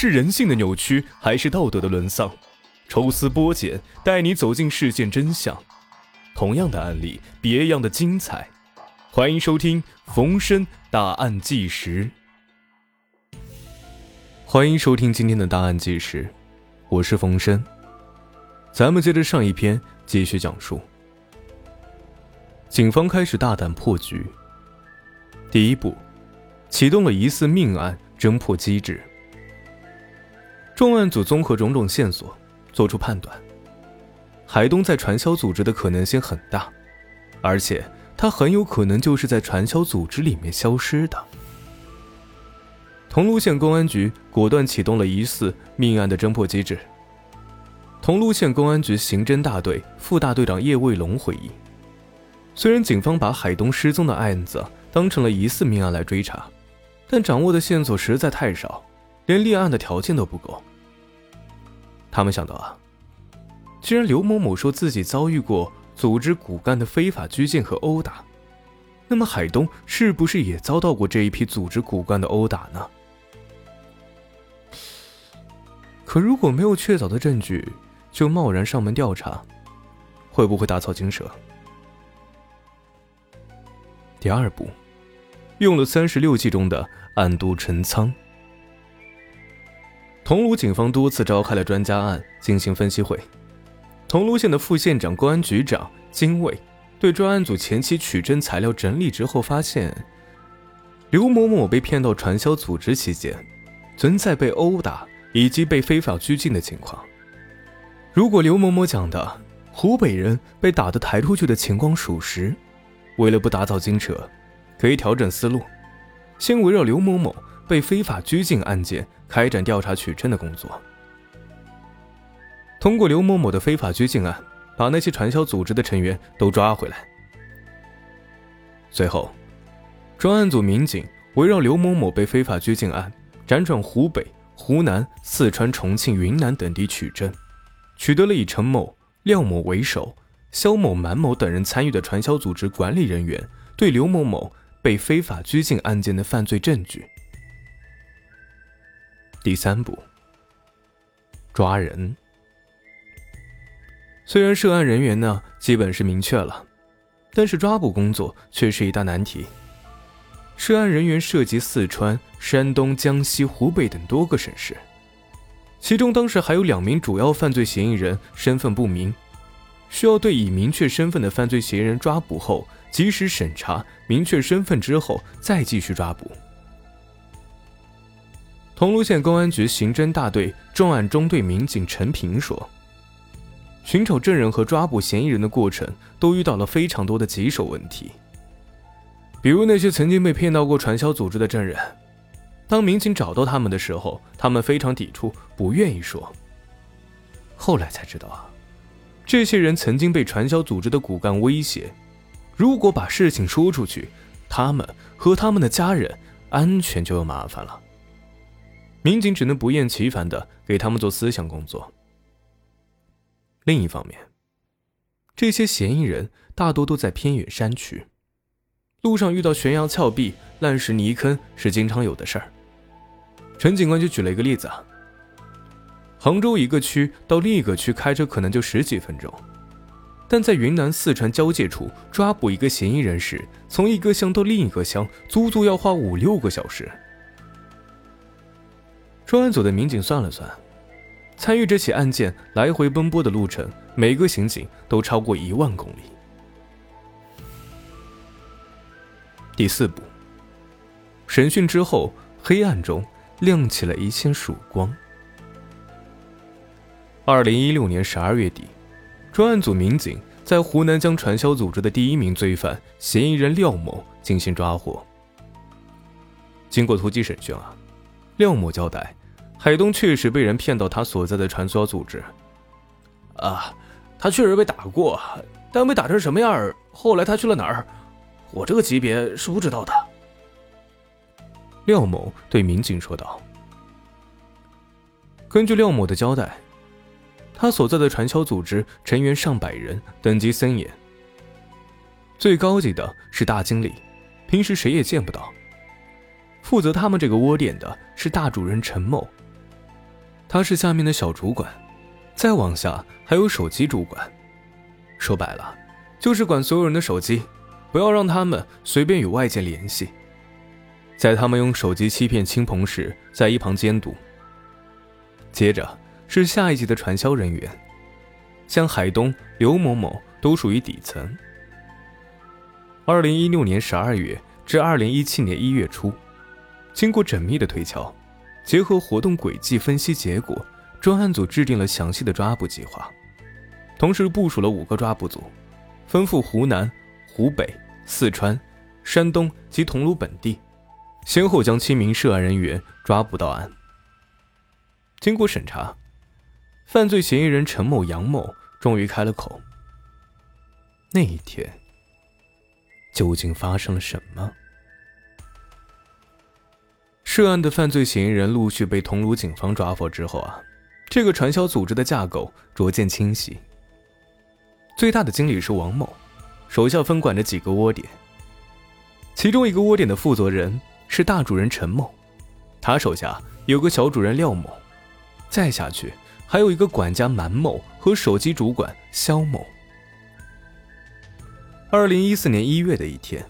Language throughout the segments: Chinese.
是人性的扭曲，还是道德的沦丧？抽丝剥茧，带你走进事件真相。同样的案例，别样的精彩。欢迎收听《逢申大案纪实》。欢迎收听今天的大案纪实，我是冯申。咱们接着上一篇继续讲述。警方开始大胆破局。第一步，启动了疑似命案侦破机制。重案组综合种种线索。做出判断，海东在传销组织的可能性很大，而且他很有可能就是在传销组织里面消失的。桐庐县公安局果断启动了疑似命案的侦破机制。桐庐县公安局刑侦大队副大队长叶卫龙回忆，虽然警方把海东失踪的案子当成了疑似命案来追查，但掌握的线索实在太少，连立案的条件都不够。他们想到啊，既然刘某某说自己遭遇过组织骨干的非法拘禁和殴打，那么海东是不是也遭到过这一批组织骨干的殴打呢？可如果没有确凿的证据，就贸然上门调查，会不会打草惊蛇？第二步，用了三十六计中的暗度陈仓。桐庐警方多次召开了专家案进行分析会，桐庐县的副县长、公安局长金卫对专案组前期取证材料整理之后发现，刘某某被骗到传销组织期间，存在被殴打以及被非法拘禁的情况。如果刘某某讲的湖北人被打的抬出去的情况属实，为了不打草惊蛇，可以调整思路，先围绕刘某某。被非法拘禁案件开展调查取证的工作。通过刘某某的非法拘禁案，把那些传销组织的成员都抓回来。随后，专案组民警围绕刘某某被非法拘禁案，辗转湖北、湖南、四川、重庆、云南等地取证，取得了以陈某、廖某为首，肖某、满某等人参与的传销组织管理人员对刘某某被非法拘禁案件的犯罪证据。第三步，抓人。虽然涉案人员呢基本是明确了，但是抓捕工作却是一大难题。涉案人员涉及四川、山东、江西、湖北等多个省市，其中当时还有两名主要犯罪嫌疑人身份不明，需要对已明确身份的犯罪嫌疑人抓捕后，及时审查，明确身份之后再继续抓捕。桐庐县公安局刑侦大队重案中队民警陈平说：“寻找证人和抓捕嫌疑人的过程都遇到了非常多的棘手问题，比如那些曾经被骗到过传销组织的证人，当民警找到他们的时候，他们非常抵触，不愿意说。后来才知道啊，这些人曾经被传销组织的骨干威胁，如果把事情说出去，他们和他们的家人安全就有麻烦了。”民警只能不厌其烦的给他们做思想工作。另一方面，这些嫌疑人大多都在偏远山区，路上遇到悬崖峭壁、烂石泥坑是经常有的事儿。陈警官就举了一个例子啊，杭州一个区到另一个区开车可能就十几分钟，但在云南四川交界处抓捕一个嫌疑人时，从一个乡到另一个乡，足足要花五六个小时。专案组的民警算了算，参与这起案件来回奔波的路程，每个刑警都超过一万公里。第四步，审讯之后，黑暗中亮起了一线曙光。二零一六年十二月底，专案组民警在湖南将传销组织的第一名罪犯嫌疑人廖某进行抓获。经过突击审讯啊，廖某交代。海东确实被人骗到他所在的传销组织。啊，他确实被打过，但被打成什么样后来他去了哪儿？我这个级别是不知道的。廖某对民警说道：“根据廖某的交代，他所在的传销组织成员上百人，等级森严。最高级的是大经理，平时谁也见不到。负责他们这个窝点的是大主人陈某。”他是下面的小主管，再往下还有手机主管。说白了，就是管所有人的手机，不要让他们随便与外界联系。在他们用手机欺骗亲朋时，在一旁监督。接着是下一级的传销人员，像海东、刘某某都属于底层。二零一六年十二月至二零一七年一月初，经过缜密的推敲，结合活动轨迹分析结果，专案组制定了详细的抓捕计划，同时部署了五个抓捕组，分赴湖南、湖北、四川、山东及桐庐本地，先后将七名涉案人员抓捕到案。经过审查，犯罪嫌疑人陈某、杨某终于开了口。那一天。究竟发生了什么？涉案的犯罪嫌疑人陆续被桐庐警方抓获之后啊，这个传销组织的架构逐渐清晰。最大的经理是王某，手下分管着几个窝点。其中一个窝点的负责人是大主人陈某，他手下有个小主人廖某，再下去还有一个管家满某和手机主管肖某。二零一四年一月的一天，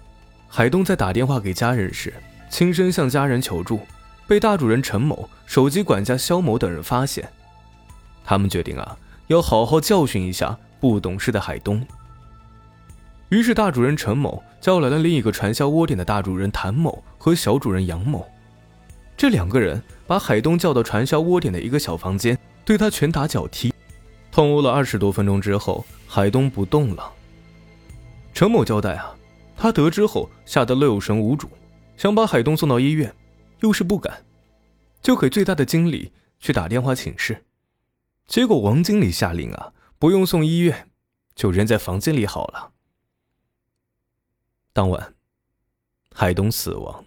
海东在打电话给家人时，亲身向家人求助，被大主人陈某、手机管家肖某等人发现。他们决定啊，要好好教训一下不懂事的海东。于是，大主人陈某叫来了另一个传销窝点的大主人谭某和小主人杨某，这两个人把海东叫到传销窝点的一个小房间，对他拳打脚踢，痛殴了二十多分钟之后，海东不动了。陈某交代啊，他得知后吓得六神无主，想把海东送到医院，又是不敢，就给最大的经理去打电话请示，结果王经理下令啊，不用送医院，就扔在房间里好了。当晚，海东死亡。